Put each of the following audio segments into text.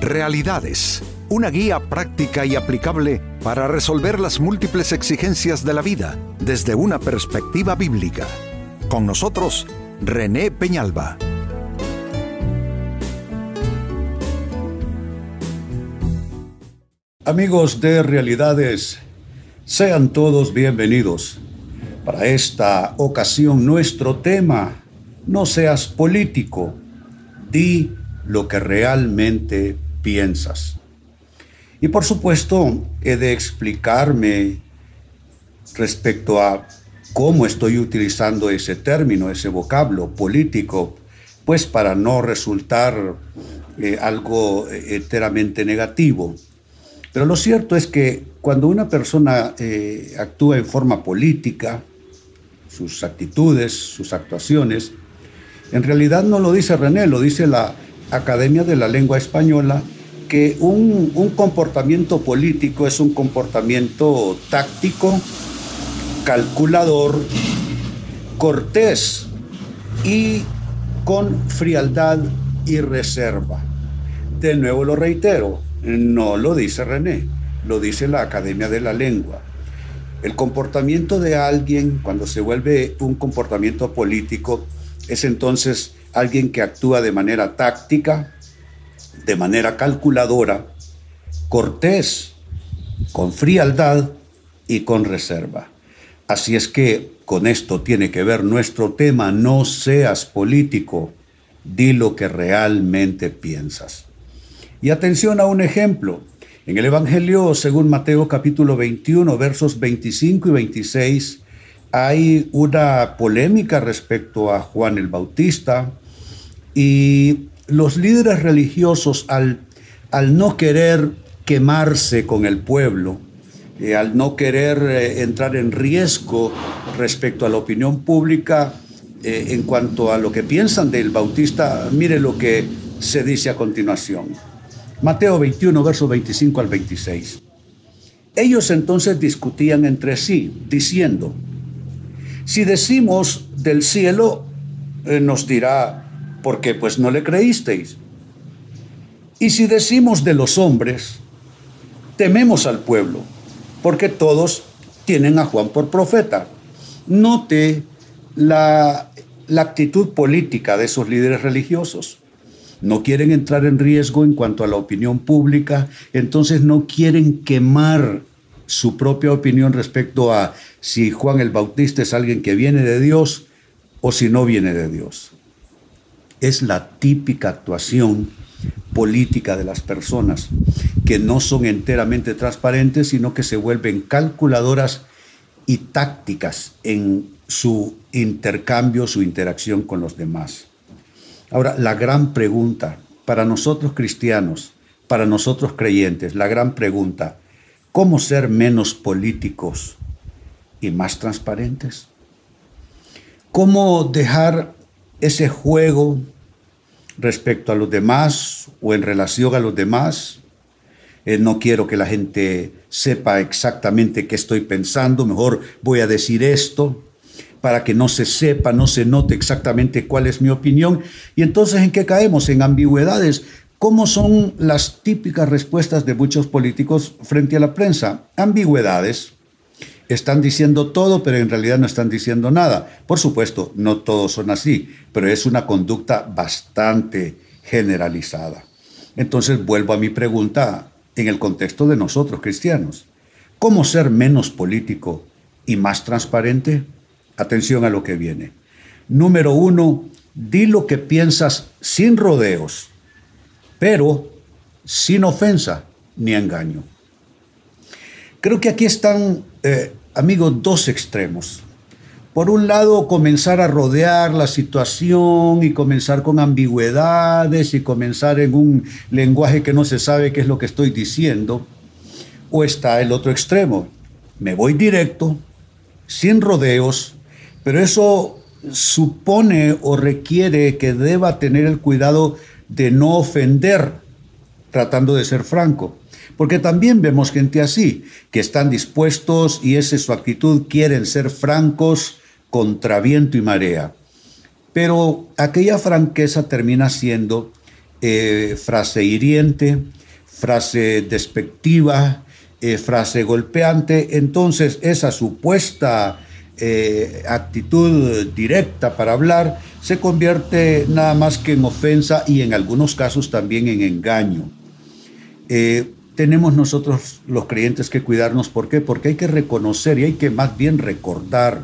Realidades, una guía práctica y aplicable para resolver las múltiples exigencias de la vida desde una perspectiva bíblica. Con nosotros, René Peñalba. Amigos de Realidades, sean todos bienvenidos. Para esta ocasión nuestro tema, no seas político, di lo que realmente piensas. Y por supuesto, he de explicarme respecto a cómo estoy utilizando ese término, ese vocablo político, pues para no resultar eh, algo eh, enteramente negativo. Pero lo cierto es que cuando una persona eh, actúa en forma política, sus actitudes, sus actuaciones, en realidad no lo dice René, lo dice la Academia de la Lengua Española, que un, un comportamiento político es un comportamiento táctico, calculador, cortés y con frialdad y reserva. De nuevo lo reitero, no lo dice René, lo dice la Academia de la Lengua. El comportamiento de alguien cuando se vuelve un comportamiento político es entonces alguien que actúa de manera táctica, de manera calculadora, cortés, con frialdad y con reserva. Así es que con esto tiene que ver nuestro tema, no seas político, di lo que realmente piensas. Y atención a un ejemplo. En el Evangelio, según Mateo capítulo 21, versos 25 y 26, hay una polémica respecto a Juan el Bautista y los líderes religiosos al, al no querer quemarse con el pueblo, eh, al no querer eh, entrar en riesgo respecto a la opinión pública eh, en cuanto a lo que piensan del Bautista, mire lo que se dice a continuación. Mateo 21, versos 25 al 26. Ellos entonces discutían entre sí, diciendo, si decimos del cielo, nos dirá, ¿por qué pues no le creísteis? Y si decimos de los hombres, tememos al pueblo, porque todos tienen a Juan por profeta. Note la, la actitud política de esos líderes religiosos no quieren entrar en riesgo en cuanto a la opinión pública, entonces no quieren quemar su propia opinión respecto a si Juan el Bautista es alguien que viene de Dios o si no viene de Dios. Es la típica actuación política de las personas que no son enteramente transparentes, sino que se vuelven calculadoras y tácticas en su intercambio, su interacción con los demás. Ahora, la gran pregunta para nosotros cristianos, para nosotros creyentes, la gran pregunta, ¿cómo ser menos políticos y más transparentes? ¿Cómo dejar ese juego respecto a los demás o en relación a los demás? Eh, no quiero que la gente sepa exactamente qué estoy pensando, mejor voy a decir esto para que no se sepa, no se note exactamente cuál es mi opinión. Y entonces, ¿en qué caemos? En ambigüedades. ¿Cómo son las típicas respuestas de muchos políticos frente a la prensa? Ambigüedades. Están diciendo todo, pero en realidad no están diciendo nada. Por supuesto, no todos son así, pero es una conducta bastante generalizada. Entonces vuelvo a mi pregunta en el contexto de nosotros cristianos. ¿Cómo ser menos político y más transparente? Atención a lo que viene. Número uno, di lo que piensas sin rodeos, pero sin ofensa ni engaño. Creo que aquí están, eh, amigos, dos extremos. Por un lado, comenzar a rodear la situación y comenzar con ambigüedades y comenzar en un lenguaje que no se sabe qué es lo que estoy diciendo. O está el otro extremo. Me voy directo, sin rodeos, pero eso supone o requiere que deba tener el cuidado de no ofender, tratando de ser franco. Porque también vemos gente así, que están dispuestos y esa es su actitud, quieren ser francos contra viento y marea. Pero aquella franqueza termina siendo eh, frase hiriente, frase despectiva, eh, frase golpeante. Entonces esa supuesta eh, actitud directa para hablar se convierte nada más que en ofensa y en algunos casos también en engaño. Tenemos nosotros los creyentes que cuidarnos. ¿Por qué? Porque hay que reconocer y hay que más bien recordar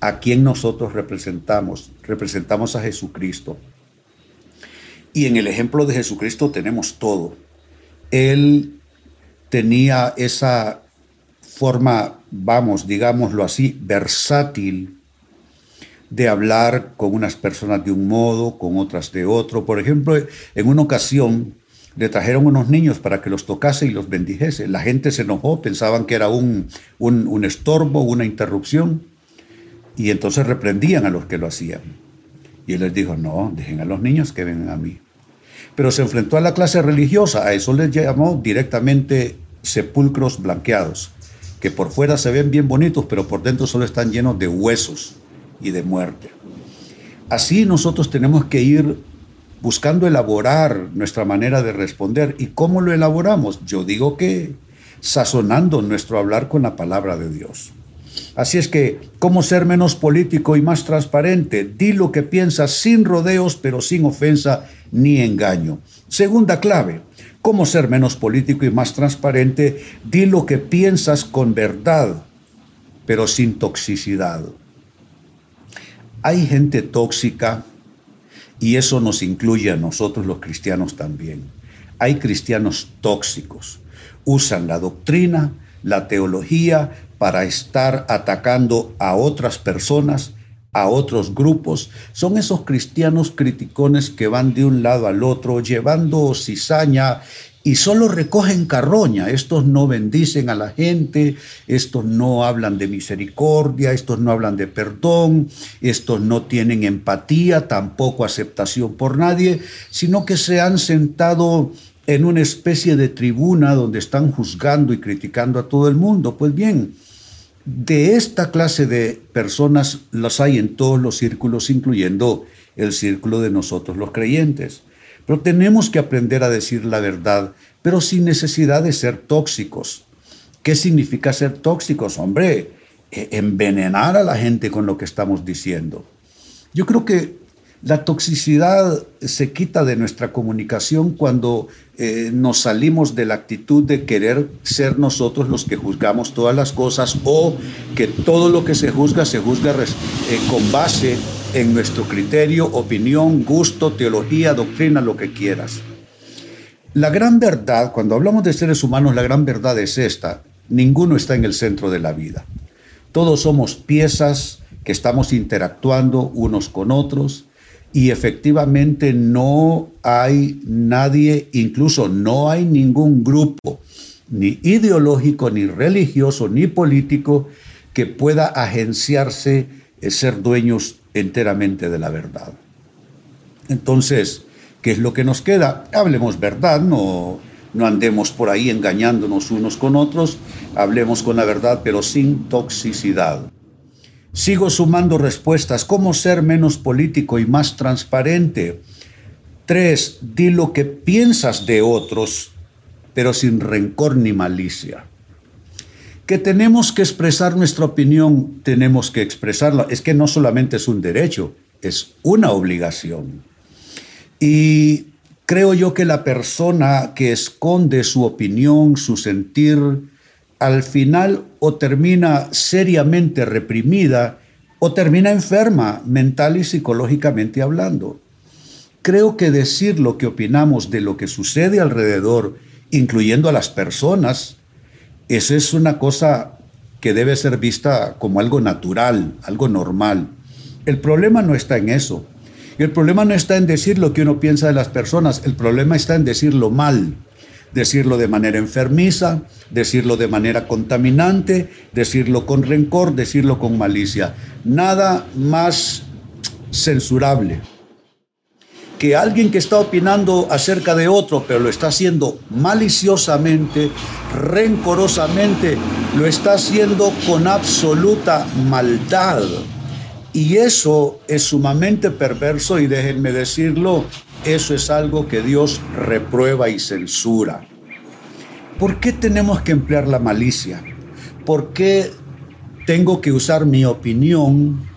a quién nosotros representamos. Representamos a Jesucristo. Y en el ejemplo de Jesucristo tenemos todo. Él tenía esa forma, vamos, digámoslo así, versátil de hablar con unas personas de un modo, con otras de otro. Por ejemplo, en una ocasión le trajeron unos niños para que los tocase y los bendijese. La gente se enojó, pensaban que era un, un, estorbo, una interrupción, y entonces reprendían a los que lo hacían. Y él les dijo, no, dejen a los niños que vengan a mí. Pero se enfrentó a la clase religiosa, a eso les llamó directamente sepulcros blanqueados, que por fuera se ven bien bonitos, pero por dentro solo están llenos de huesos y de muerte. Así nosotros tenemos que ir buscando elaborar nuestra manera de responder. ¿Y cómo lo elaboramos? Yo digo que sazonando nuestro hablar con la palabra de Dios. Así es que, ¿cómo ser menos político y más transparente? Di lo que piensas sin rodeos, pero sin ofensa ni engaño. Segunda clave, ¿cómo ser menos político y más transparente? Di lo que piensas con verdad, pero sin toxicidad. Hay gente tóxica y eso nos incluye a nosotros los cristianos también. Hay cristianos tóxicos. Usan la doctrina, la teología para estar atacando a otras personas, a otros grupos. Son esos cristianos criticones que van de un lado al otro llevando cizaña y solo recogen carroña. Estos no bendicen a la gente, estos no hablan de misericordia, estos no hablan de perdón, estos no tienen empatía, tampoco aceptación por nadie, sino que se han sentado en una especie de tribuna donde están juzgando y criticando a todo el mundo. Pues bien, de esta clase de personas las hay en todos los círculos, incluyendo el círculo de nosotros los creyentes. Pero tenemos que aprender a decir la verdad, pero sin necesidad de ser tóxicos. ¿Qué significa ser tóxicos? Hombre, e-, envenenar a la gente con lo que estamos diciendo. Yo creo que la toxicidad se quita de nuestra comunicación cuando eh, nos salimos de la actitud de querer ser nosotros los que juzgamos todas las cosas o que todo lo que se juzga se juzga eh, con base en nuestro criterio, opinión, gusto, teología, doctrina, lo que quieras. La gran verdad, cuando hablamos de seres humanos, la gran verdad es esta, ninguno está en el centro de la vida. Todos somos piezas que estamos interactuando unos con otros y efectivamente no hay nadie, incluso no hay ningún grupo, ni ideológico, ni religioso, ni político, que pueda agenciarse, eh, ser dueños enteramente de la verdad. Entonces, ¿qué es lo que nos queda? Hablemos verdad, no, no andemos por ahí engañándonos unos con otros, hablemos con la verdad, pero sin toxicidad. Sigo sumando respuestas. ¿Cómo ser menos político y más transparente? Tres, di lo que piensas de otros, pero sin rencor ni malicia. Que tenemos que expresar nuestra opinión, tenemos que expresarla. Es que no solamente es un derecho, es una obligación. Y creo yo que la persona que esconde su opinión, su sentir, al final o termina seriamente reprimida o termina enferma mental y psicológicamente hablando. Creo que decir lo que opinamos de lo que sucede alrededor, incluyendo a las personas, eso es una cosa que debe ser vista como algo natural, algo normal. El problema no está en eso. El problema no está en decir lo que uno piensa de las personas, el problema está en decirlo mal decirlo de manera enfermiza, decirlo de manera contaminante, decirlo con rencor, decirlo con malicia. Nada más censurable que alguien que está opinando acerca de otro, pero lo está haciendo maliciosamente, rencorosamente, lo está haciendo con absoluta maldad. Y eso es sumamente perverso y déjenme decirlo, eso es algo que Dios reprueba y censura. ¿Por qué tenemos que emplear la malicia? ¿Por qué tengo que usar mi opinión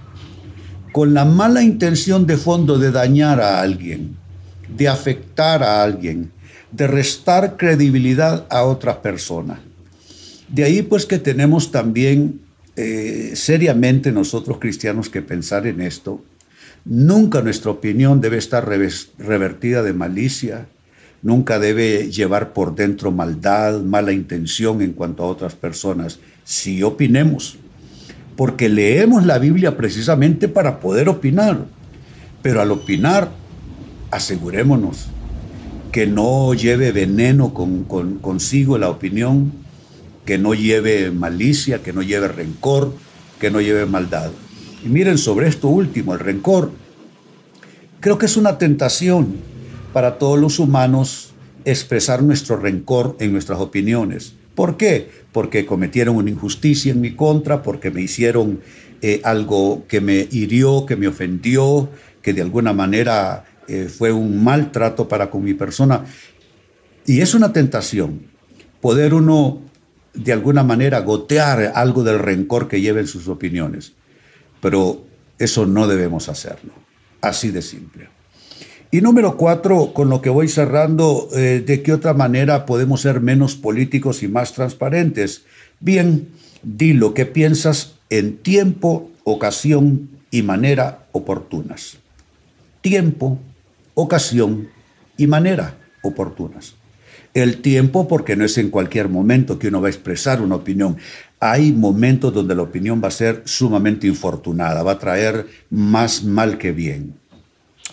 con la mala intención de fondo de dañar a alguien, de afectar a alguien, de restar credibilidad a otras personas? De ahí pues que tenemos también eh, seriamente nosotros cristianos que pensar en esto. Nunca nuestra opinión debe estar revertida de malicia, nunca debe llevar por dentro maldad, mala intención en cuanto a otras personas. Si opinemos, porque leemos la Biblia precisamente para poder opinar, pero al opinar, asegurémonos que no lleve veneno con, consigo la opinión, que no lleve malicia, que no lleve rencor, que no lleve maldad. Y miren sobre esto último, el rencor. Creo que es una tentación para todos los humanos expresar nuestro rencor en nuestras opiniones. ¿Por qué? Porque cometieron una injusticia en mi contra, porque me hicieron eh, algo que me hirió, que me ofendió, que de alguna manera eh, fue un maltrato para con mi persona. Y es una tentación poder uno de alguna manera gotear algo del rencor que lleven sus opiniones. Pero eso no debemos hacerlo. Así de simple. Y número cuatro, con lo que voy cerrando, eh, ¿de qué otra manera podemos ser menos políticos y más transparentes? Bien, di lo que piensas en tiempo, ocasión y manera oportunas. Tiempo, ocasión y manera oportunas. El tiempo porque no es en cualquier momento que uno va a expresar una opinión. Hay momentos donde la opinión va a ser sumamente infortunada, va a traer más mal que bien.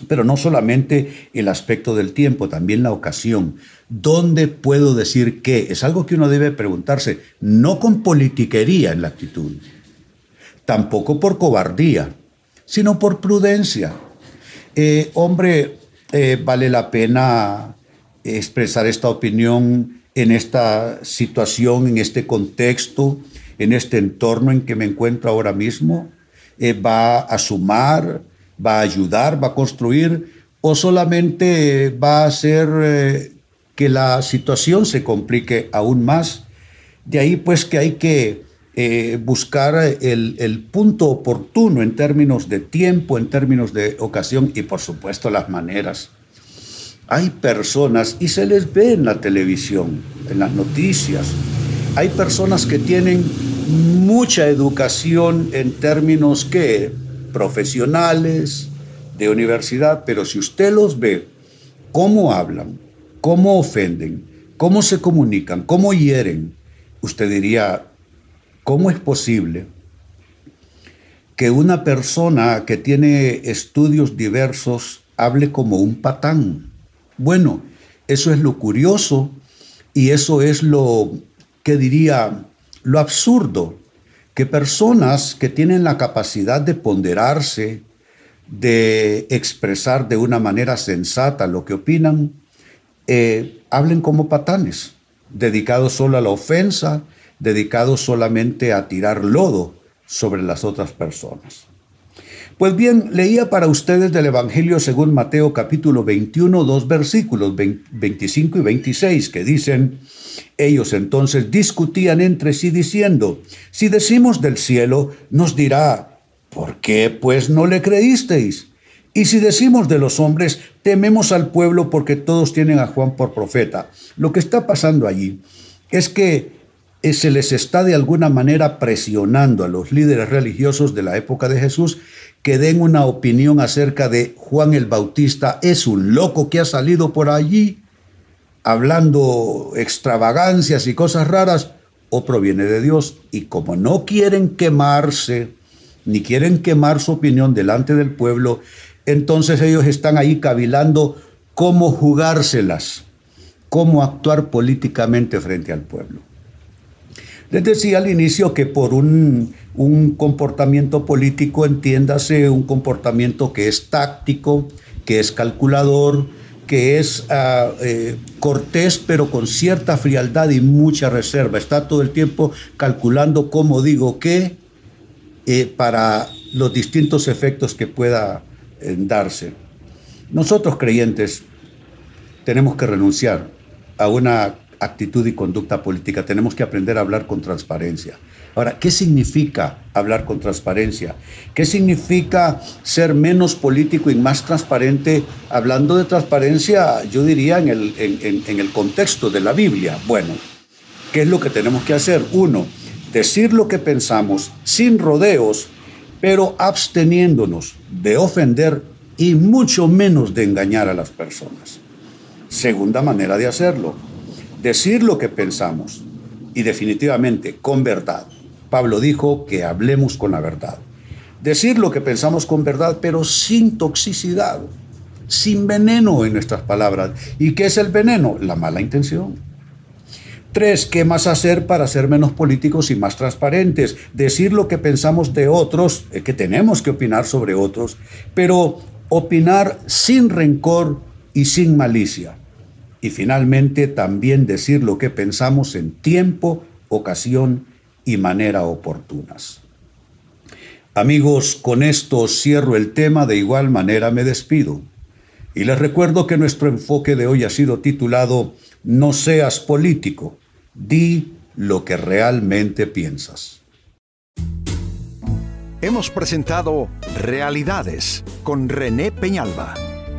Pero no solamente el aspecto del tiempo, también la ocasión. ¿Dónde puedo decir qué? Es algo que uno debe preguntarse, no con politiquería en la actitud, tampoco por cobardía, sino por prudencia. Eh, hombre, eh, vale la pena expresar esta opinión en esta situación, en este contexto, en este entorno en que me encuentro ahora mismo? Eh, ¿Va a sumar? ¿Va a ayudar? ¿Va a construir? ¿O solamente va a hacer eh, que la situación se complique aún más? De ahí pues que hay que eh, buscar el, el, punto oportuno en términos de tiempo, en términos de ocasión y por supuesto las maneras. Hay personas, y se les ve en la televisión, en las noticias, hay personas que tienen mucha educación en términos que profesionales, de universidad, pero si usted los ve, cómo hablan, cómo ofenden, cómo se comunican, cómo hieren, usted diría, ¿cómo es posible que una persona que tiene estudios diversos hable como un patán? Bueno, eso es lo curioso y eso es lo que diría, lo absurdo, que personas que tienen la capacidad de ponderarse, de expresar de una manera sensata lo que opinan, eh, hablen como patanes, dedicados solo a la ofensa, dedicados solamente a tirar lodo sobre las otras personas. Pues bien, leía para ustedes del Evangelio según Mateo capítulo 21, dos versículos 25 y 26 que dicen, ellos entonces discutían entre sí diciendo, si decimos del cielo, nos dirá, ¿por qué pues no le creísteis? Y si decimos de los hombres, tememos al pueblo porque todos tienen a Juan por profeta. Lo que está pasando allí es que se les está de alguna manera presionando a los líderes religiosos de la época de Jesús que den una opinión acerca de Juan el Bautista. Es un loco que ha salido por allí hablando extravagancias y cosas raras o proviene de Dios. Y como no quieren quemarse, ni quieren quemar su opinión delante del pueblo, entonces ellos están ahí cavilando cómo jugárselas, cómo actuar políticamente frente al pueblo. Les decía al inicio que por un, comportamiento político entiéndase un comportamiento que es táctico, que es calculador, que es ah, eh, cortés pero con cierta frialdad y mucha reserva. Está todo el tiempo calculando cómo digo qué eh, para los distintos efectos que pueda eh, darse. Nosotros creyentes tenemos que renunciar a una actitud y conducta política, tenemos que aprender a hablar con transparencia. Ahora, ¿qué significa hablar con transparencia? ¿Qué significa ser menos político y más transparente? Hablando de transparencia, yo diría en el, en el contexto de la Biblia. Bueno, ¿qué es lo que tenemos que hacer? Uno, decir lo que pensamos sin rodeos, pero absteniéndonos de ofender y mucho menos de engañar a las personas. Segunda manera de hacerlo, decir lo que pensamos y definitivamente con verdad. Pablo dijo que hablemos con la verdad. Decir lo que pensamos con verdad, pero sin toxicidad, sin veneno en nuestras palabras. ¿Y qué es el veneno? La mala intención. Tres, ¿qué más hacer para ser menos políticos y más transparentes? Decir lo que pensamos de otros, que tenemos que opinar sobre otros, pero opinar sin rencor y sin malicia. Y finalmente también decir lo que pensamos en tiempo, ocasión y manera oportunas. Amigos, con esto cierro el tema, de igual manera me despido. Y les recuerdo que nuestro enfoque de hoy ha sido titulado No seas político, di lo que realmente piensas. Hemos presentado Realidades con René Peñalba.